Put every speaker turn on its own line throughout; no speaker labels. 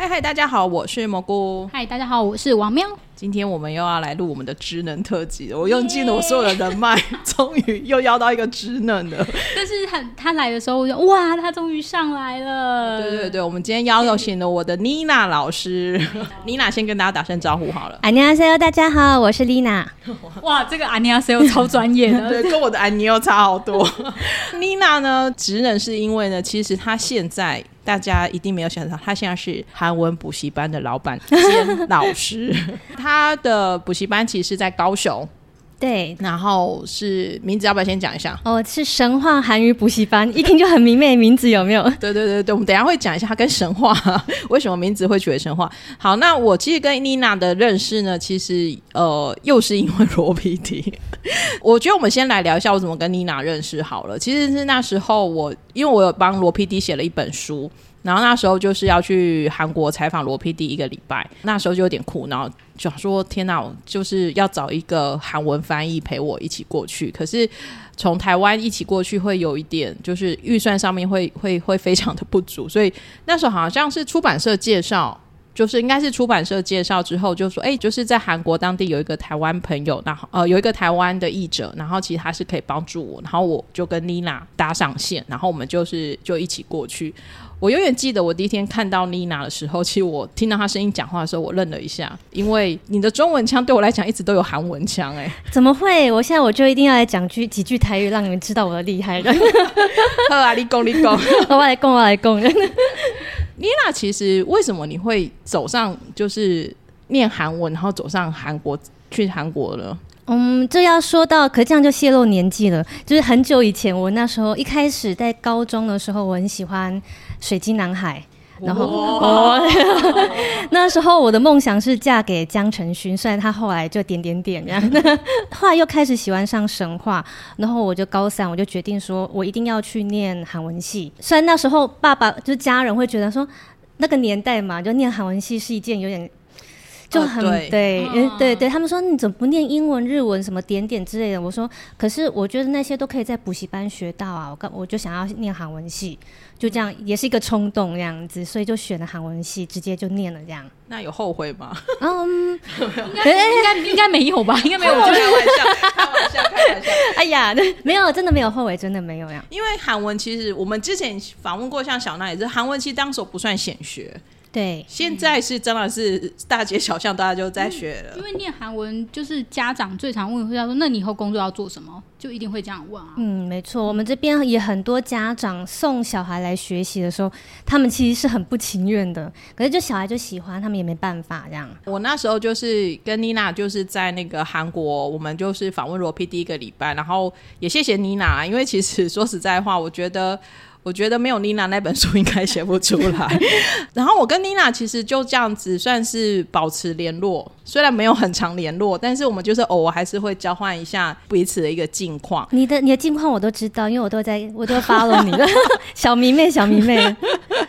嗨嗨，大家好，我是蘑菇。
嗨，大家好，我是王喵。
今天我们又要来录我们的职能特辑，我用尽了我所有的人脉，终于又邀到一个职能的。
但是很，他来的时候，我就哇，他终于上来了。
对对对，我们今天邀请了我的妮娜老师。妮娜先跟大家打声招呼好了。
安妮阿塞欧，大家好，我是丽娜。
哇，这个安妮阿塞欧超专业的，
对，跟我的安妮欧差好多。妮娜呢，职能是因为呢，其实她现在。大家一定没有想到，他现在是韩文补习班的老板兼老师。他的补习班其实是在高雄。
对，
然后是名字，要不要先讲一下？
哦，是神话韩语补习班，一听就很明媚，名字有没有？
对对对对，我们等下会讲一下它跟神话 为什么名字会取为神话。好，那我其实跟妮娜的认识呢，其实呃又是因为罗 PD。我觉得我们先来聊一下我怎么跟妮娜认识好了。其实是那时候我因为我有帮罗 PD 写了一本书。然后那时候就是要去韩国采访罗 PD 一个礼拜，那时候就有点苦恼，想说天哪，就是要找一个韩文翻译陪我一起过去。可是从台湾一起过去会有一点，就是预算上面会 会会非常的不足，所以那时候好像是出版社介绍，就是应该是出版社介绍之后就说，哎，就是在韩国当地有一个台湾朋友，然后呃有一个台湾的译者，然后其实他是可以帮助我，然后我就跟妮娜搭上线，然后我们就是就一起过去。我永远记得我第一天看到妮娜的时候，其实我听到她声音讲话的时候，我愣了一下，因为你的中文腔对我来讲一直都有韩文腔，哎，
怎么会？我现在我就一定要来讲句几句台语，让你们知道我的厉害的。
好啊，你讲 你讲，
我来讲我来讲。
妮娜，其实为什么你会走上就是念韩文，然后走上韩国去韩国了？
嗯，这要说到，可这样就泄露年纪了。就是很久以前，我那时候一开始在高中的时候，我很喜欢水晶男孩。然后哦，那时候我的梦想是嫁给江晨勋，虽然他后来就点点点这样。后来又开始喜欢上神话，然后我就高三，我就决定说我一定要去念韩文系。虽然那时候爸爸就是家人会觉得说，那个年代嘛，就念韩文系是一件有点。就很对，对对，他们说你怎么不念英文、日文什么点点之类的？我说，可是我觉得那些都可以在补习班学到啊。我刚我就想要念韩文系，就这样也是一个冲动这样子，所以就选了韩文系，直接就念了这样。
那有后悔吗？
嗯，应该应该 应该没有吧？应该没有。
开玩笑，开玩笑，开玩笑。哎
呀，没有，真的没有后悔，真的没有呀。
因为韩文其实我们之前访问过，像小娜也是，韩文其实当时不算显学。
对，
现在是真的是大街小巷大家就在学了。
因为念韩文，就是家长最常问，会说：“那你以后工作要做什么？”就一定会这样问啊。
嗯，没错，我们这边也很多家长送小孩来学习的时候，他们其实是很不情愿的，可是就小孩就喜欢，他们也没办法这样。
我那时候就是跟妮娜，就是在那个韩国，我们就是访问罗 P 第一个礼拜，然后也谢谢妮娜，因为其实说实在话，我觉得。我觉得没有妮娜那本书应该写不出来。然后我跟妮娜其实就这样子算是保持联络，虽然没有很长联络，但是我们就是偶尔还是会交换一下彼此的一个近况。
你的你的近况我都知道，因为我都在我都 follow 你的 小迷妹小迷妹。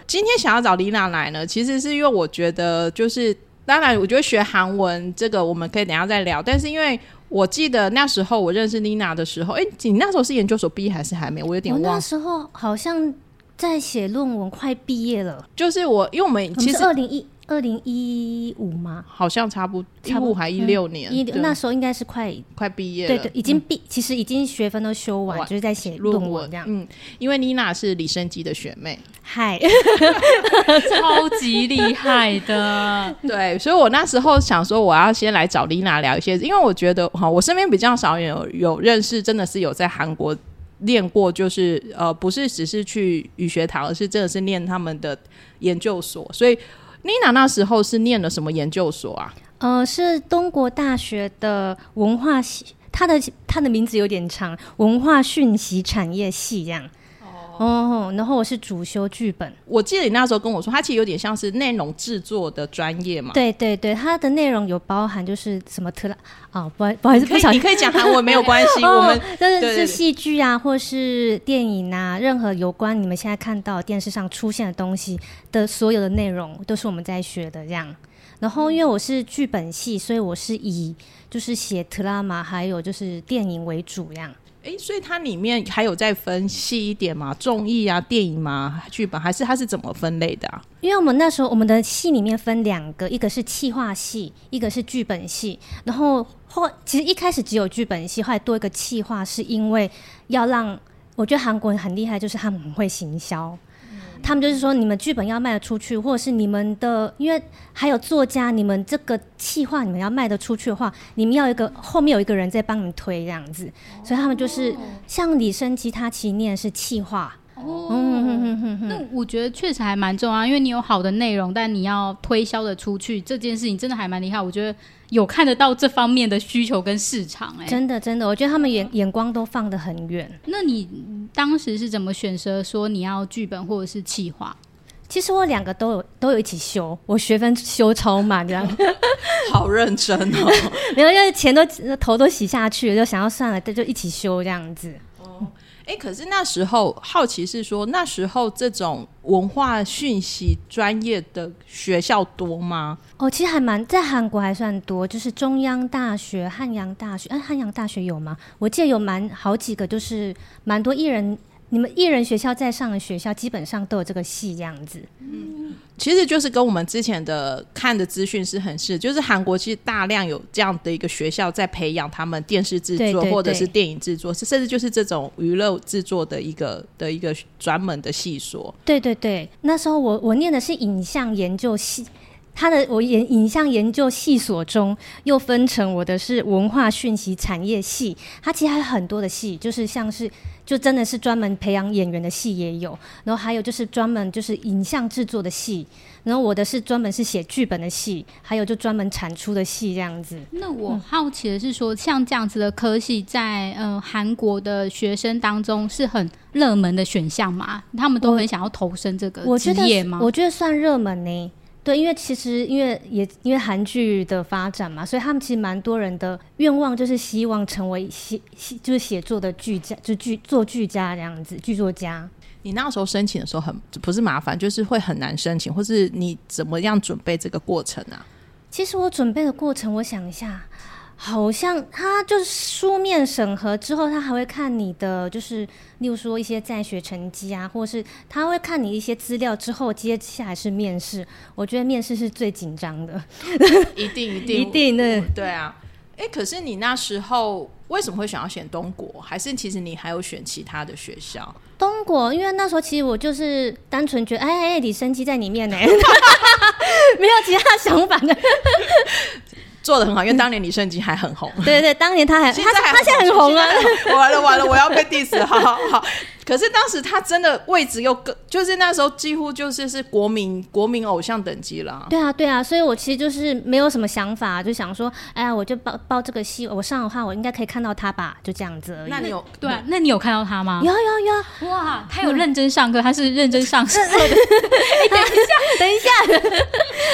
今天想要找妮娜来呢，其实是因为我觉得就是当然，我觉得学韩文这个我们可以等下再聊，但是因为。我记得那时候我认识妮娜的时候，哎，你那时候是研究所毕业还是还没？我有点忘。
我那时候好像在写论文，快毕业了。
就是我，因为我们其实
二零一。二零一五吗？
好像差不差不还一六年，
一那时候应该是快
快毕业
了，对对，已经毕，其实已经学分都修完，就是在写论文这样。嗯，
因为妮娜是李生基的学妹，
嗨，
超级厉害的，
对，所以我那时候想说，我要先来找妮娜聊一些，因为我觉得哈，我身边比较少有有认识，真的是有在韩国练过，就是呃，不是只是去语学堂，而是真的是念他们的研究所，所以。妮娜那时候是念了什么研究所啊？
呃，是东国大学的文化系，它的它的名字有点长，文化讯息产业系这样。哦，然后我是主修剧本。
我记得你那时候跟我说，它其实有点像是内容制作的专业嘛。
对对对，它的内容有包含就是什么特拉啊，不不好意思，不
你可以讲韩文没有关系，我们
就是是戏剧啊，或是电影啊，任何有关你们现在看到电视上出现的东西的所有的内容，都是我们在学的这样。然后因为我是剧本系，所以我是以就是写特拉玛还有就是电影为主这样。
哎，所以它里面还有再分细一点吗？综艺啊、电影吗？剧本还是它是怎么分类的啊？
因为我们那时候我们的戏里面分两个，一个是企划戏，一个是剧本戏。然后后其实一开始只有剧本戏，后来多一个企划，是因为要让我觉得韩国人很厉害，就是他们很会行销。他们就是说，你们剧本要卖得出去，或者是你们的，因为还有作家，你们这个企划你们要卖得出去的话，你们要一个后面有一个人在帮你们推这样子，所以他们就是像李生基，他其实念的是企划。
哦，那我觉得确实还蛮重要，因为你有好的内容，但你要推销的出去，这件事情真的还蛮厉害。我觉得有看得到这方面的需求跟市场，哎，
真的真的，我觉得他们眼眼光都放得很远。
那你当时是怎么选择说你要剧本或者是企划？
其实我两个都有都有一起修，我学分修超满，这样
好认真哦。
没有，因为钱都头都洗下去了，就想要算了，就一起修这样子。
哎，可是那时候好奇是说，那时候这种文化讯息专业的学校多吗？
哦，其实还蛮在韩国还算多，就是中央大学、汉阳大学。哎，汉阳大学有吗？我记得有蛮好几个，就是蛮多艺人。你们艺人学校在上的学校，基本上都有这个戏这样子。
嗯，其实就是跟我们之前的看的资讯是很似，就是韩国其实大量有这样的一个学校在培养他们电视制作或者是电影制作，甚至就是这种娱乐制作的一个的一个专门的系所。
对对对，那时候我我念的是影像研究系。他的我研影像研究系所中又分成我的是文化讯息产业系，它其实还有很多的系，就是像是就真的是专门培养演员的系也有，然后还有就是专门就是影像制作的系，然后我的是专门是写剧本的系，还有就专门产出的系这样子。
那我好奇的是说，像这样子的科系在呃韩国的学生当中是很热门的选项吗？他们都很想要投身这个职业吗？
我觉得算热门呢。对，因为其实因为也因为韩剧的发展嘛，所以他们其实蛮多人的愿望就是希望成为写写就是写作的剧家，就剧做剧家这样子，剧作家。
你那时候申请的时候很不是麻烦，就是会很难申请，或是你怎么样准备这个过程啊？
其实我准备的过程，我想一下。好像他就是书面审核之后，他还会看你的，就是例如说一些在学成绩啊，或者是他会看你一些资料之后，接下来是面试。我觉得面试是最紧张的，
一定一定
一定的，
对啊。哎，可是你那时候为什么会想要选东国？还是其实你还有选其他的学校？
东国，因为那时候其实我就是单纯觉得，哎哎，李生基在里面呢，没有其他想法的。
做的很好，因为当年李圣经还很红。
对对，当年他还他他现在很红啊！
完了完了，我要被 diss，好好好。可是当时他真的位置又更，就是那时候几乎就是是国民国民偶像等级了。
对啊对啊，所以我其实就是没有什么想法，就想说，哎呀，我就报报这个戏，我上的话我应该可以看到他吧，就这样子而已。
那你有
对？那你有看到他吗？
有有
有！哇，他有认真上课，他是认真上课的。
等一下，等一下，
等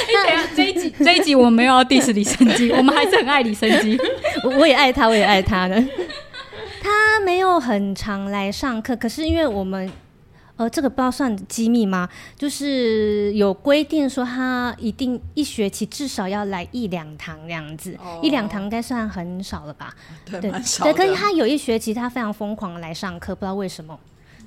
一下，这一集这一集我们没有要 diss 李生基，我们还是很爱李生基，
我我也爱他，我也爱他的。他没有很常来上课，可是因为我们，呃，这个不知道算机密吗？就是有规定说他一定一学期至少要来一两堂这样子，一两堂应该算很少了吧？
对，对，对。
可是他有一学期他非常疯狂来上课，不知道为什么。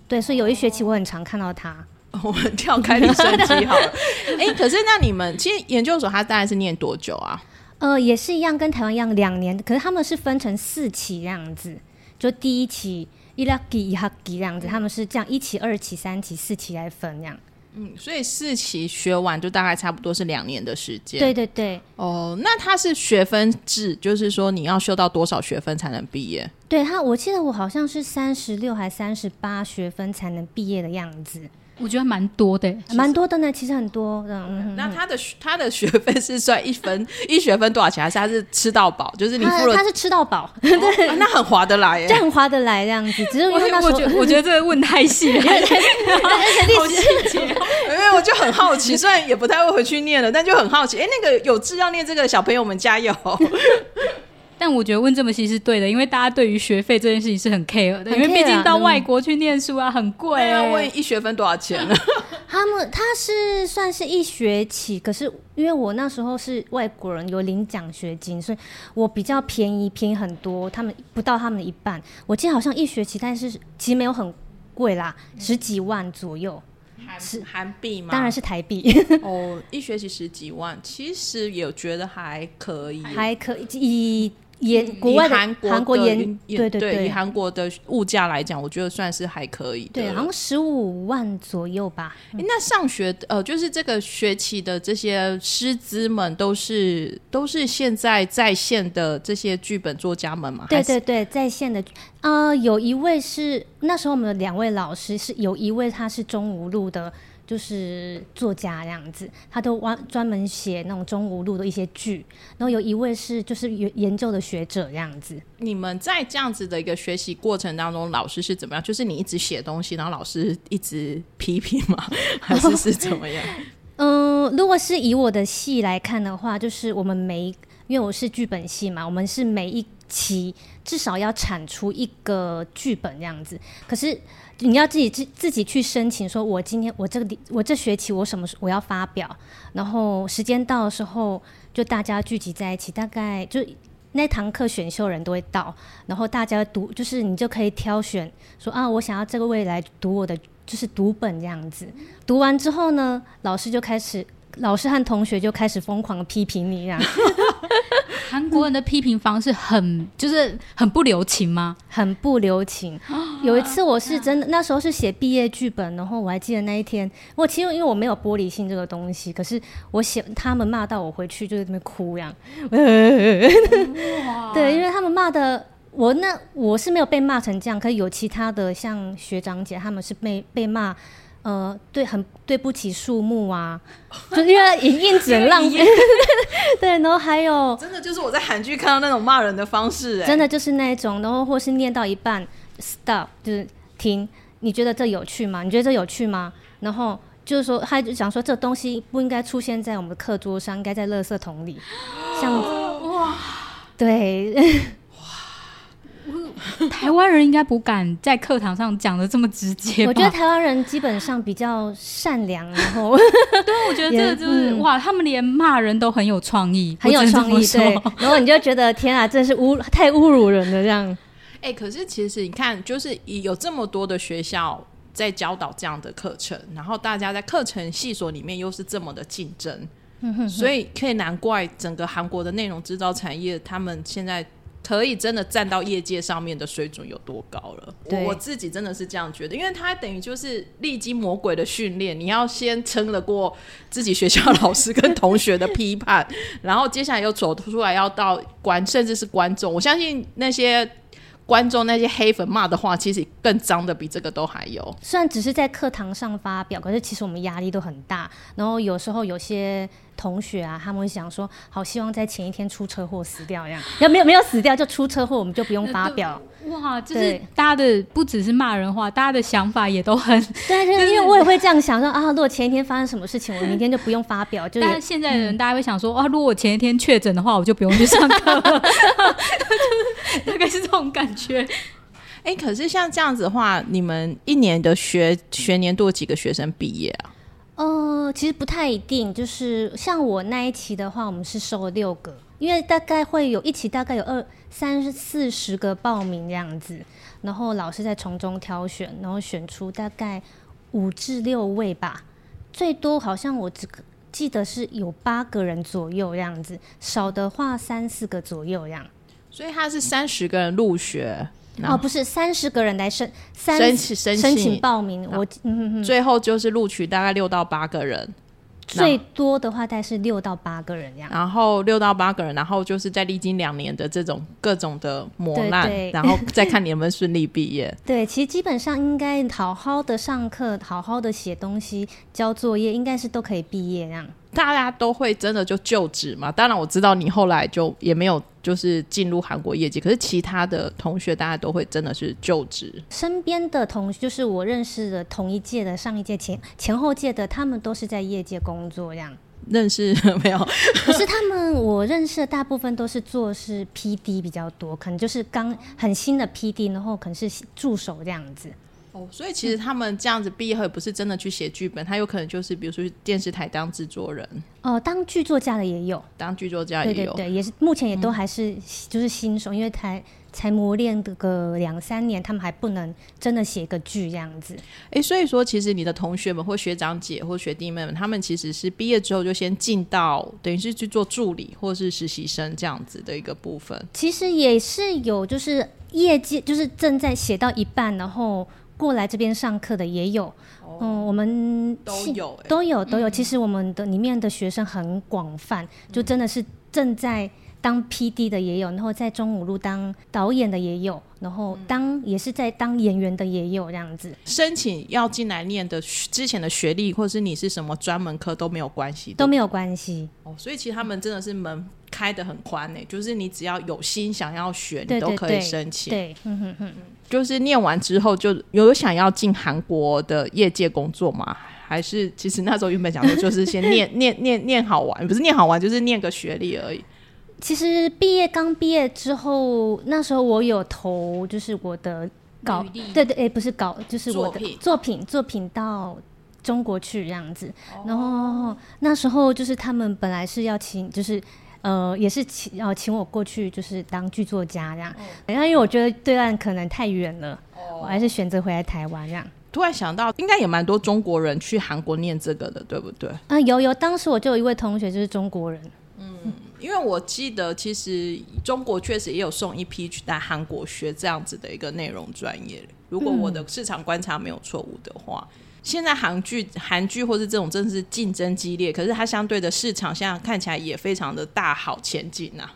对，所以有一学期我很常看到他。
我们跳开李生机好了。哎，可是那你们其实研究所他大概是念多久啊？
呃，也是一样，跟台湾一样两年，可是他们是分成四期这样子。就第一期一拉几一哈期这样子，他们是这样一期、二期、三期、四期来分这样。
嗯，所以四期学完就大概差不多是两年的时间。
对对对。
哦，那它是学分制，就是说你要修到多少学分才能毕业？
对他，我记得我好像是三十六还三十八学分才能毕业的样子。
我觉得蛮多的，
蛮多的呢。其实很多。嗯，
那他的他的学费是算一分 一学分多少钱，还是他是吃到饱？就是你付了，
他是吃到饱，
对，那很划得来，
这很划得来这样子。只是因为
我觉得我觉得这个问太细了，
好细节。
因为我就很好奇，虽然也不太会回去念了，但就很好奇。哎，那个有志要念这个小朋友们加油。
但我觉得问这么细是对的，因为大家对于学费这件事情是很 care 的，因为毕竟到外国去念书啊，很贵
啊。问一学分多少钱呢？
他们他是算是一学期，可是因为我那时候是外国人，有领奖学金，所以我比较便宜，便宜很多。他们不到他们的一半，我记得好像一学期，但是其实没有很贵啦，十几万左右。
是韩币吗？
当然是台币。
哦，一学期十几万，其实也觉得还可以，
还可以以。也国外
韩
国韩
国
研对
对
对，
以韩国的物价来讲，我觉得算是还可以。
对，好像十五万左右吧。
那上学呃，就是这个学期的这些师资们，都是都是现在在线的这些剧本作家们嘛？
对对对，在线的啊，有一位是那时候我们的两位老师是有一位他是中无路的。就是作家这样子，他都专专门写那种中无路的一些剧。然后有一位是就是研研究的学者这样子。
你们在这样子的一个学习过程当中，老师是怎么样？就是你一直写东西，然后老师一直批评吗？还是是怎么样？
嗯，如果是以我的戏来看的话，就是我们每一，因为我是剧本系嘛，我们是每一期至少要产出一个剧本这样子。可是。你要自己自自己去申请，说我今天我这个我这学期我什么时我要发表，然后时间到的时候就大家聚集在一起，大概就那堂课选修人都会到，然后大家读就是你就可以挑选说啊，我想要这个未来读我的就是读本这样子，读完之后呢，老师就开始。老师和同学就开始疯狂的批评你，这样。
韩国人的批评方式很就是很不留情吗？
很不留情。有一次我是真的，那时候是写毕业剧本，然后我还记得那一天，我其实因为我没有玻璃心这个东西，可是我写他们骂到我回去就在那边哭这样。对，因为他们骂的我那我是没有被骂成这样，可是有其他的像学长姐他们是被被骂。呃，对，很对不起树木啊，就因为影印纸浪费，对，然后还有，
真的就是我在韩剧看到那种骂人的方式，
真的就是那种，然后或是念到一半，stop，就是停，你觉得这有趣吗？你觉得这有趣吗？然后就是说，他就想说，这东西不应该出现在我们的课桌上，应该在垃圾桶里，像哇，对。
台湾人应该不敢在课堂上讲的这么直接。
我觉得台湾人基本上比较善良，然后
对，我觉得这个就是哇，他们连骂人都很有创意，
很有创意。对，然后你就觉得天啊，真是侮太侮辱人了这样。
哎，可是其实你看，就是有这么多的学校在教导这样的课程，然后大家在课程系所里面又是这么的竞争，所以可以难怪整个韩国的内容制造产业，他们现在。可以真的站到业界上面的水准有多高了？我我自己真的是这样觉得，因为他等于就是历经魔鬼的训练，你要先撑得过自己学校老师跟同学的批判，然后接下来又走出来要到观，甚至是观众。我相信那些。观众那些黑粉骂的话，其实更脏的比这个都还有。
虽然只是在课堂上发表，可是其实我们压力都很大。然后有时候有些同学啊，他们会想说，好希望在前一天出车祸死掉这样，要没有没有死掉就出车祸，我们就不用发表。
哇，就是大家的不只是骂人话，大家的想法也都很
对，就是因为 我也会这样想说啊，如果前一天发生什么事情，我明天就不用发表。
就是现在的人，大家会想说啊，如果我前一天确诊的话，我就不用去上课了，大概是这种感觉。
哎，可是像这样子的话，你们一年的学学年度几个学生毕业啊？
呃，其实不太一定，就是像我那一期的话，我们是收了六个。因为大概会有一期，大概有二三四十个报名这样子，然后老师在从中挑选，然后选出大概五至六位吧，最多好像我只记得是有八个人左右这样子，少的话三四个左右这样。
所以他是三十个人入学
哦，不是三十个人来申
申请申
请报名，我
最后就是录取大概六到八个人。
最多的话大概是六到八个人这样，
然后六到八个人，然后就是在历经两年的这种各种的磨难，然后再看你们顺利毕业。
对，其实基本上应该好好的上课，好好的写东西，交作业，应该是都可以毕业这样。
大家都会真的就就职嘛？当然我知道你后来就也没有就是进入韩国业界，可是其他的同学大家都会真的是就职。
身边的同就是我认识的同一届的、上一届前前后届的，他们都是在业界工作这样。
认识 没有？
可是他们我认识的大部分都是做是 P D 比较多，可能就是刚很新的 P D，然后可能是助手这样子。
哦，哦，所以其实他们这样子毕业后也不是真的去写剧本，他有可能就是比如说电视台当制作人，
哦、当剧作家的也有，
当剧作家也有。
对对对，也是目前也都还是就是新手，因为才才磨练个两三年，他们还不能真的写个剧这样子。
哎，所以说其实你的同学们或学长姐或学弟妹们，他们其实是毕业之后就先进到等于是去做助理或是实习生这样子的一个部分。
其实也是有，就是业界就是正在写到一半，然后过来这边上课的也有。嗯，我们
都有诶。
都有都有。其实我们的里面的学生很广泛，就真的是正在当 P D 的也有，然后在中五路当导演的也有，然后当也是在当演员的也有这样子，
申请要进来念的之前的学历，或者是你是什么专门科都没有关系，
都没有关系。
哦，所以其实他们真的是门开的很宽呢，就是你只要有心想要学，你都可以申请。
对，嗯哼哼。
就是念完之后就有想要进韩国的业界工作吗？还是其实那时候原本想说就是先念 念念念好玩，不是念好玩，就是念个学历而已。
其实毕业刚毕业之后，那时候我有投，就是我的稿对对，诶，不是稿，就是我的
作品
作品作品到中国去这样子。然后那时候就是他们本来是要请，就是呃，也是请要请我过去，就是当剧作家这样。然后因为我觉得对岸可能太远了，我还是选择回来台湾这样。
突然想到，应该也蛮多中国人去韩国念这个的，对不对？
啊，有有，当时我就有一位同学就是中国人，嗯
因为我记得，其实中国确实也有送一批去在韩国学这样子的一个内容专业。如果我的市场观察没有错误的话，现在韩剧、韩剧或是这种真的是竞争激烈，可是它相对的市场现在看起来也非常的大好前景呐、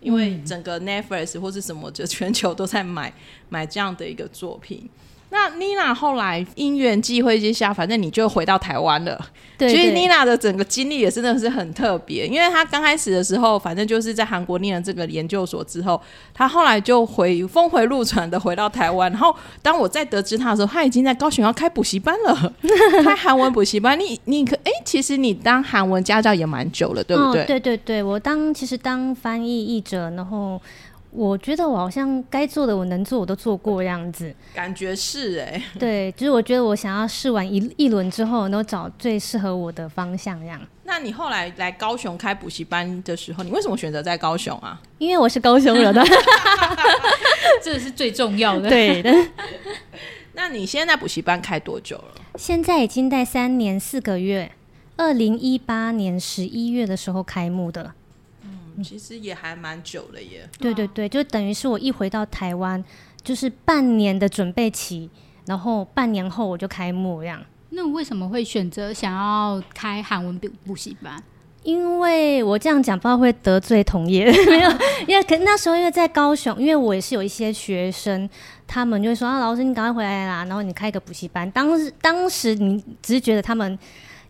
因为整个 Netflix 或是什么，就全球都在买买这样的一个作品。那妮娜后来因缘际会之下，反正你就回到台湾了。
对对
其实妮娜的整个经历也真的是很特别，因为她刚开始的时候，反正就是在韩国念了这个研究所之后，她后来就回峰回路转的回到台湾。然后当我在得知她的时候，她已经在高雄要开补习班了，开韩文补习班。你你可哎、其实你当韩文家教也蛮久了，对不对？
哦、对对对，我当其实当翻译译者，然后我觉得我好像该做的我能做我都做过这样子。
感觉是哎、
对，就是我觉得我想要试完一一轮之后，然后找最适合我的方向这样。
那你后来来高雄开补习班的时候，你为什么选择在高雄啊？
因为我是高雄人的，
这是最重要的。
对的。
那你现在补习班开多久了？
现在已经在三年四个月，二零一八年十一月的时候开幕的。
其实也还蛮久了耶。
对对对，就等于是我一回到台湾，就是半年的准备期，然后半年后我就开幕这样。
那为什么会选择想要开韩文补补习班？
因为我这样讲，不知道会得罪同业，没有，因为可那时候因为在高雄，因为我也是有一些学生，他们就会说啊，老师你赶快回来啦，然后你开一个补习班。当时当时你只是觉得他们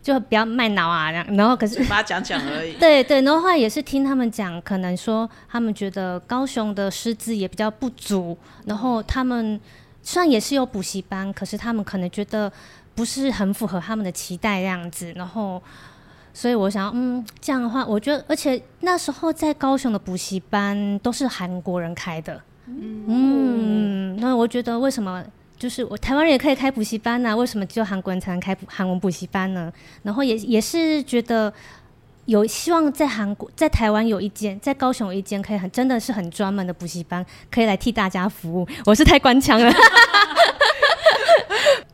就不要卖脑啊，然然后可是
嘴巴讲讲而已。
对对，然后后来也是听他们讲，可能说他们觉得高雄的师资也比较不足，然后他们虽然也是有补习班，可是他们可能觉得不是很符合他们的期待这样子，然后所以我想，嗯，这样的话，我觉得，而且那时候在高雄的补习班都是韩国人开的，嗯，那我觉得为什么？就是我台湾人也可以开补习班啊、为什么只有韩国人才能开韩文补习班呢？然后也也是觉得有希望在韩国、在台湾有一间，在高雄有一间可以很真的是很专门的补习班，可以来替大家服务。我是太官腔了，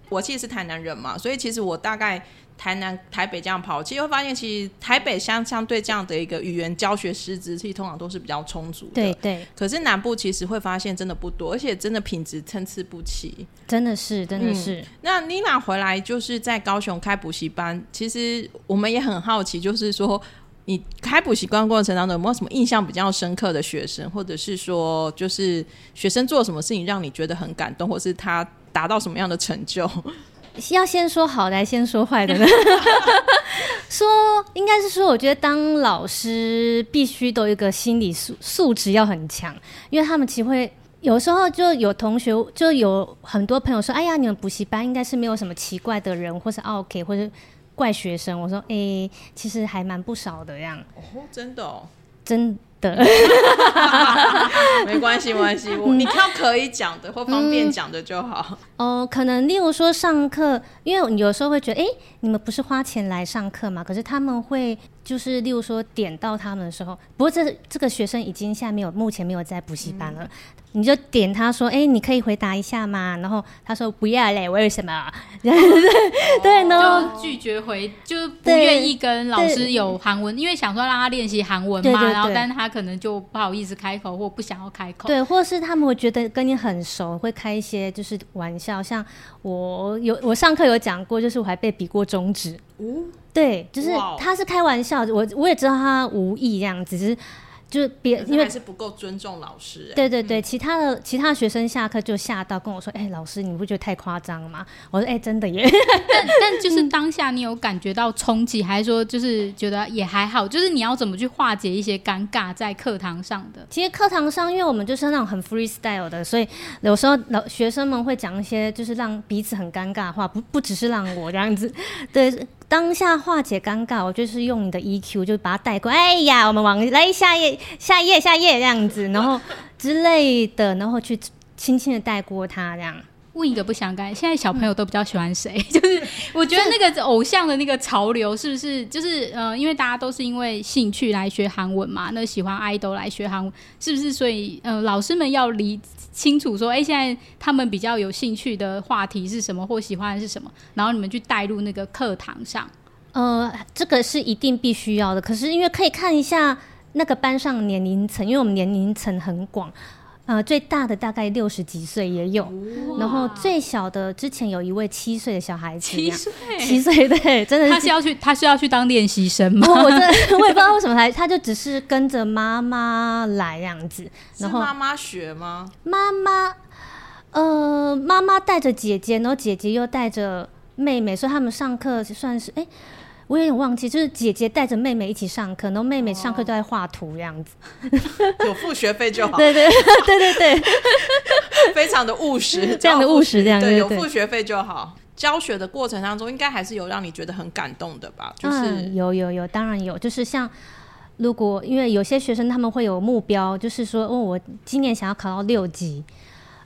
我其实是台南人嘛，所以其实我大概台南、台北这样跑，其实会发现，其实台北相相对这样的一个语言教学师资，其实通常都是比较充足的。
对。对，
可是南部其实会发现真的不多，而且真的品质参差不齐。
真的是真的
嗯
是，
那妮娜回来就是在高雄开补习班，其实我们也很好奇，就是说你开补习班过程当中有没有什么印象比较深刻的学生，或者是说就是学生做什么事情让你觉得很感动，或是他达到什么样的成就？
要先说好的，还先说坏的呢？说应该是说，我觉得当老师必须都有一个心理素素质要很强，因为他们其实会有时候就有同学就有很多朋友说：“哎呀，你们补习班应该是没有什么奇怪的人，或是 OK，或是怪学生。”我说：“诶、其实还蛮不少的，这样
哦，真的哦。
真的。
没关系，没关系，我你挑可以讲的或方便讲的就好。
哦，可能例如说上课，因为你有时候会觉得，哎，你们不是花钱来上课嘛？可是他们会就是例如说点到他们的时候，不过这这个学生已经现在没有，目前没有在补习班了。你就点他说，哎，你可以回答一下吗？然后他说不要嘞，为什么？对，然后
拒绝回，就不愿意跟老师有韩文，因为想说让他练习韩文嘛。然后，但是他可能就不好意思开口，或不想要开口。
对，或是他们会觉得跟你很熟，会开一些就是玩笑。像我有我上课有讲过，就是我还被比过中指。嗯，对，就是他是开玩笑，我我也知道他无意这样子，只是。就是别，因为
还是不够尊重老师。
对对对，其他的其他学生下课就吓到跟我说：“哎，老师，你不觉得太夸张吗？”我说：“哎，真的耶。”
但但就是当下你有感觉到冲击，还是说就是觉得也还好？就是你要怎么去化解一些尴尬在课堂上的？
其实课堂上，因为我们就是那种很 freestyle 的，所以有时候老学生们会讲一些就是让彼此很尴尬的话，不不只是让我这样子，对。当下化解尴尬，我就是用你的 EQ，就把它带过。哎呀，我们往来下页、下页、下页这样子，然后之类的，然后去轻轻的带过他这样。
问一个不相干，现在小朋友都比较喜欢谁？就是 我觉得那个偶像的那个潮流，是不是就是呃，因为大家都是因为兴趣来学韩文嘛？那喜欢 idol 来学韩文，是不是？所以呃，老师们要理清楚说，哎，现在他们比较有兴趣的话题是什么，或喜欢的是什么，然后你们去带入那个课堂上。
呃，这个是一定必须要的。可是因为可以看一下那个班上年龄层，因为我们年龄层很广。呃，最大的大概六十几岁也有，然后最小的之前有一位七岁的小孩子，
七岁，
七岁对，真的
他是要去，他是要去当练习生吗？
我真的 我也不知道为什么来，他就只是跟着妈妈来这样子，然后
妈妈学吗？
妈妈，呃，妈妈带着姐姐，然后姐姐又带着妹妹，所以他们上课算是哎。我有点忘记，就是姐姐带着妹妹一起上课，然后妹妹上课都在画图这样子，
有付学费就好。
对对对对对，
非常的务实，
这样的务实这样
对，有付学费就好。教学的过程当中，应该还是有让你觉得很感动的吧？就是
有有有，当然有。就是像如果因为有些学生他们会有目标，就是说哦，我今年想要考到六级，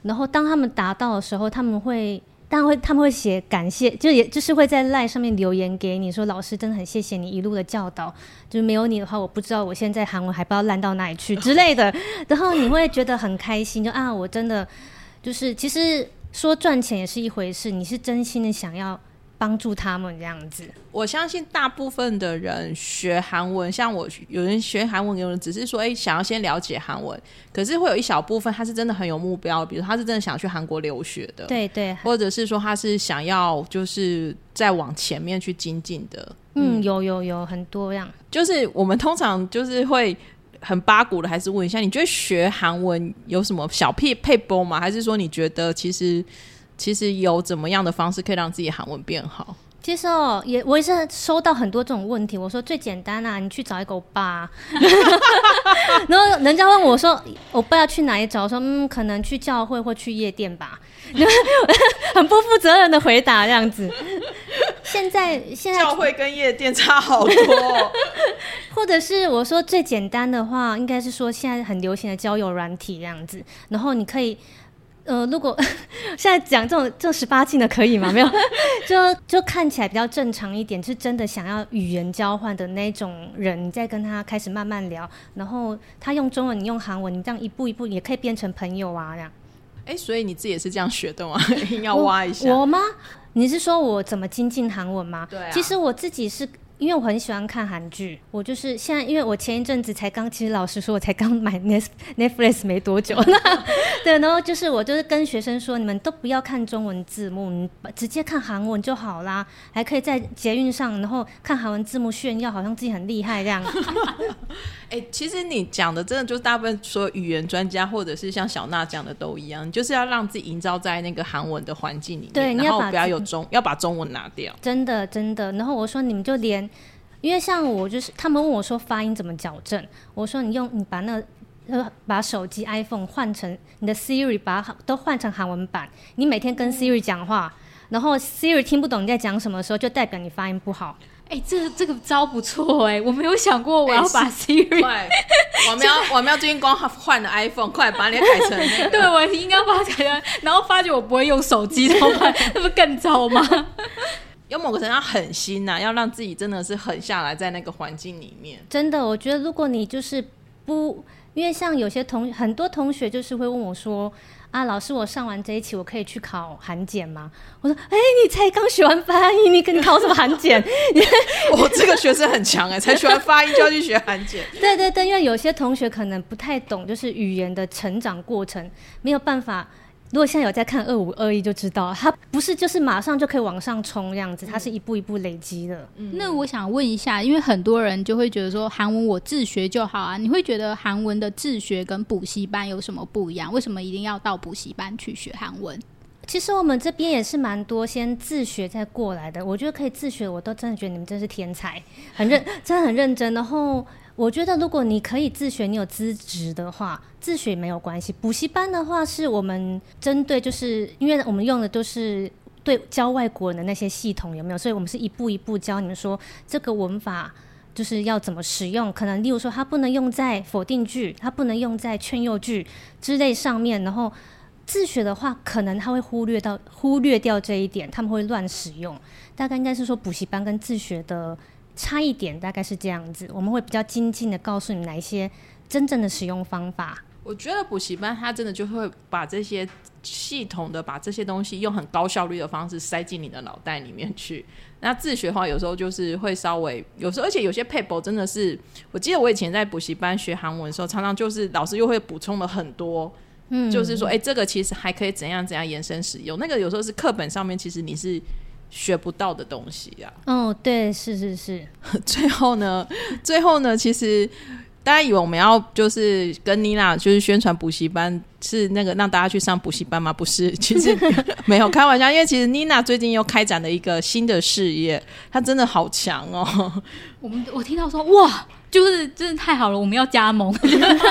然后当他们达到的时候，他们会。但会他们会写感谢，就也就是会在赖上面留言给你说，老师真的很谢谢你一路的教导，就是没有你的话，我不知道我现在韩文还不知道烂到哪里去之类的。然后你会觉得很开心，就啊，我真的就是其实说赚钱也是一回事，你是真心的想要。帮助他们这样子，
我相信大部分的人学韩文，像我有人学韩文，有人只是说，哎，想要先了解韩文，可是会有一小部分他是真的很有目标，比如他是真的想去韩国留学的，
对对，
或者是说他是想要就是再往前面去精进的，
嗯，有有有很多样，
就是我们通常就是会很八股的，还是问一下，你觉得学韩文有什么小屁配波吗？还是说你觉得其实？其实有怎么样的方式可以让自己韩文变好？
其实哦，也我也是收到很多这种问题。我说最简单啊，你去找一个欧巴。然后人家问我说，欧巴要去哪里找？我说嗯，可能去教会或去夜店吧。很不负责任的回答这样子。现在现在
教会跟夜店差好多。
或者是我说最简单的话，应该是说现在很流行的交友软体这样子。然后你可以。呃，如果 现在讲这种这十八禁的可以吗？没有，就就看起来比较正常一点，是真的想要语言交换的那种人，你再跟他开始慢慢聊，然后他用中文，你用韩文，你这样一步一步也可以变成朋友啊，这样。
哎，所以你自己也是这样学的吗？要挖一下
我吗？你是说我怎么精进韩文吗？
对，啊
其实我自己是。因为我很喜欢看韩剧，我就是现在，因为我前一阵子才刚，其实老实说，我才刚买 Netflix 没多久，对，然后就是我就是跟学生说，你们都不要看中文字幕，你直接看韩文就好啦，还可以在捷运上，然后看韩文字幕炫耀，好像自己很厉害这样。
哎，其实你讲的真的就是大部分说语言专家或者是像小娜讲的都一样，就是要让自己营造在那个韩文的环境里面，
对，
然后不要有中，要把中文拿掉。
真的，真的。然后我说，你们就连。因为像我就是他们问我说发音怎么矫正，我说你用你把那呃把手机 iPhone 换成你的 Siri 把都换成韩文版，你每天跟 Siri 讲话，然后 Siri 听不懂你在讲什么时候，就代表你发音不好。
哎、这这个招不错哎、我没有想过我要把 Siri，、
快，我们要 我们要最近光换了 iPhone，快把你改成那个。
对我应该把它改成，然后发觉我不会用手机，怎么办？那不更糟吗？
有某个程度要狠心呐、要让自己真的是狠下来，在那个环境里面。
真的，我觉得如果你就是不，因为像有些同很多同学就是会问我说。啊，老师，我上完这一期，我可以去考韩检吗？我说，哎、你才刚学完发音，你跟你考什么韩检？
我这个学生很强哎、才学完发音就要去学韩检。
对对对，因为有些同学可能不太懂，就是语言的成长过程，没有办法。如果现在有在看二五二一，就知道它不是就是马上就可以往上冲这样子，它是一步一步累积的。
那我想问一下，因为很多人就会觉得说韩文我自学就好啊，你会觉得韩文的自学跟补习班有什么不一样？为什么一定要到补习班去学韩文？
其实我们这边也是蛮多先自学再过来的，我觉得可以自学，我都真的觉得你们真是天才，很认，真的很认真。然后我觉得如果你可以自学，你有资质的话，自学没有关系。补习班的话，是我们针对，就是因为我们用的都是。对教外国人的那些系统有没有？所以我们是一步一步教你们说这个文法就是要怎么使用。可能例如说，它不能用在否定句，它不能用在劝诱句之类上面。然后自学的话，可能他会忽略到忽略掉这一点，他们会乱使用。大概应该是说补习班跟自学的差异点大概是这样子，我们会比较精进的告诉你哪一些真正的使用方法。
我觉得补习班它真的就会把这些系统的把这些东西用很高效率的方式塞进你的脑袋里面去。那自学的话，有时候就是会稍微，有时候而且有些 paper 真的是，我记得我以前在补习班学韩文的时候，常常就是老师又会补充了很多。嗯，就是说，哎、这个其实还可以怎样怎样延伸使用。那个有时候是课本上面，其实你是学不到的东西啊。
哦，对，是是是，
最后呢，最后呢，其实大家以为我们要就是跟妮娜就是宣传补习班，是那个让大家去上补习班吗？不是，其实没有开玩笑，因为其实妮娜最近又开展了一个新的事业，她真的好强哦。
我们我听到说哇，就是真的太好了，我们要加盟。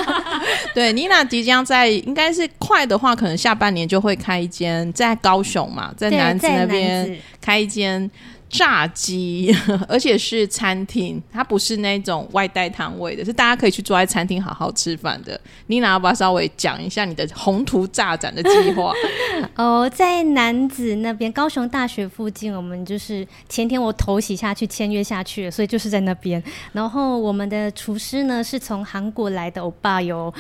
对，妮娜即将在应该是快的话，可能下半年就会开一间在高雄嘛，在
对
南子那边开一间炸鸡，而且是餐厅，它不是那种外带摊位的，是大家可以去坐在餐厅好好吃饭的。妮娜要不要稍微讲一下你的宏图炸展的计划？
哦，在南子那边，高雄大学附近，我们就是前天我头洗下去签约下去了，所以就是在那边。然后我们的厨师呢是从韩国来的欧巴哟，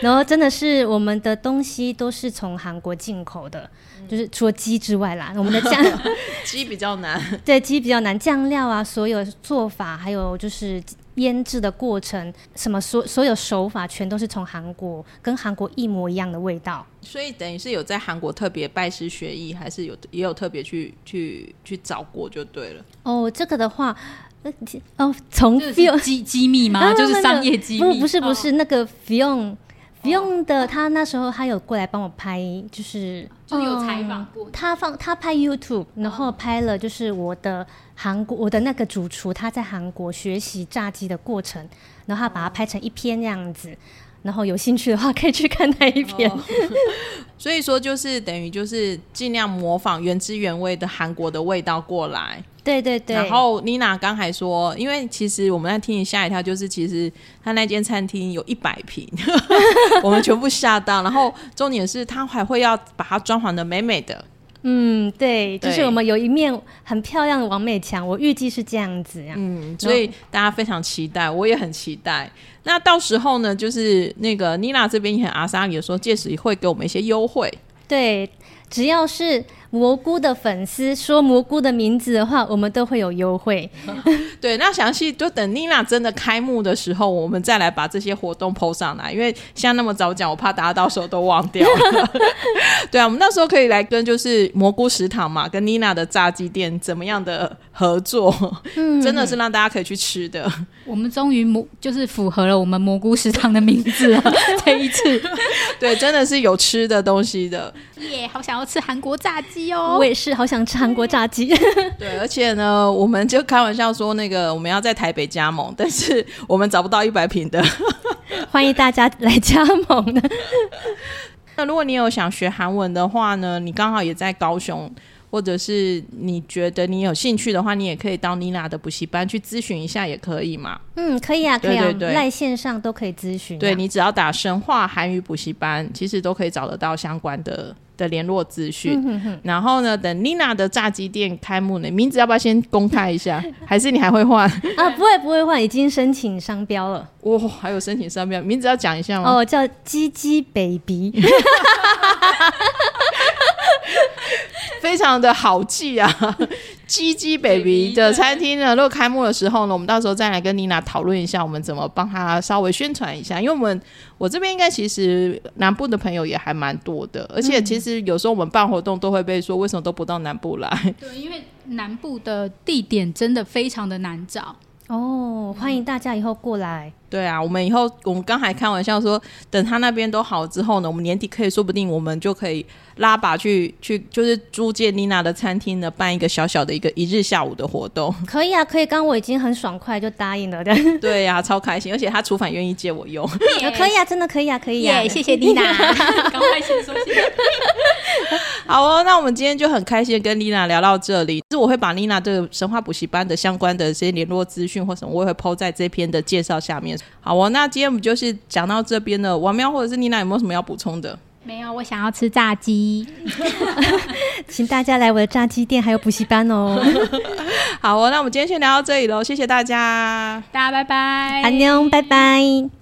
然后真的是我们的东西都是从韩国进口的，就是除了鸡之外啦，我们的酱
鸡比较难，
对鸡比较难，酱料啊，所有做法还有就是。腌制的过程，什么所所有手法全都是从韩国，跟韩国一模一样的味道。
所以等于是有在韩国特别拜师学艺，还是有也有特别去去去找过就对了。
哦，这个的话，哦，从
机机密吗？就是商业机密？
不不是不是、
哦，
那个 Fion Fion 的，他那时候他有过来帮我拍，就是
就有采访过。
他放他拍 YouTube，然后拍了就是我的韩国我的那个主厨他在韩国学习炸鸡的过程，然后他把它拍成一篇这样子。然后有兴趣的话，可以去看那一篇。
哦 所以说，就是等于就是尽量模仿原汁原味的韩国的味道过来。
对对对。
然后妮娜刚才说，因为其实我们在听你吓一跳，就是其实他那间餐厅有一百平，我们全部吓到。然后重点是他还会要把它装潢的美美的。
嗯，对，就是我们有一面很漂亮的王美墙，我预计是这样子呀。
嗯，所以大家非常期待，我也很期待。那到时候呢，就是那个妮娜这边也很阿莎也说，届时会给我们一些优惠。
对，只要是蘑菇的粉丝说蘑菇的名字的话，我们都会有优惠。
对，那详细就等妮娜真的开幕的时候，我们再来把这些活动 PO 上来。因为现在那么早讲，我怕大家到时候都忘掉了。对啊，我们那时候可以来跟就是蘑菇食堂嘛，跟妮娜的炸鸡店怎么样的合作，真的是让大家可以去吃的。
我们终于蘑就是符合了我们蘑菇食堂的名字了，这一次。
对，真的是有吃的东西的。
耶，好想要吃韩国炸鸡哦！
我也是好想吃韩国炸鸡。
对，而且呢，我们就开玩笑说，那个我们要在台北加盟，但是我们找不到一百平的。
欢迎大家来加盟的。
那如果你有想学韩文的话呢，你刚好也在高雄，或者是你觉得你有兴趣的话，你也可以到妮娜的补习班去咨询一下，也可以嘛。
嗯，可以啊，可以啊
对对，对
赖线上都可以咨询啊。
对你只要打神话韩语补习班，其实都可以找得到相关的的联络资讯。
嗯
然后呢，等 Nina 的炸鸡店开幕呢，名字要不要先公开一下？还是你还会换？
啊，不会不会换，已经申请商标了。
哇、还有申请商标，名字要讲一下吗？
哦，叫鸡鸡 baby。
非常的好记啊！鸡鸡 baby 的餐厅呢，如果开幕的时候呢，我们到时候再来跟妮娜讨论一下，我们怎么帮她稍微宣传一下。因为我们我这边应该其实南部的朋友也还蛮多的，而且其实有时候我们办活动都会被说为什么都不到南部来。
对，因为南部的地点真的非常的难找。
哦，欢迎大家以后过来。
对啊，我们以后我们刚才开玩笑说，等他那边都好之后呢，我们年底可以说不定我们就可以拉把去去，就是租借妮娜的餐厅呢，办一个小小的一个一日下午的活动。
可以啊，可以。刚刚我已经很爽快就答应了的。
对呀、超开心，而且他厨房愿意借我用。
可以啊，真的可以啊，可以啊。
耶，谢谢妮娜，赶快先说谢谢。
好哦，那我们今天就很开心地跟妮娜聊到这里。是我会把妮娜这个神话补习班的相关的这些联络资讯或什么，我也会抛在这篇的介绍下面。好哦，那今天我们就是讲到这边了。王喵或者是妮娜有没有什么要补充的？
没有，我想要吃炸鸡。
请大家来我的炸鸡店还有补习班哦。
好哦，那我们今天先聊到这里喽，谢谢大家。
大家拜拜，
安妞，拜拜。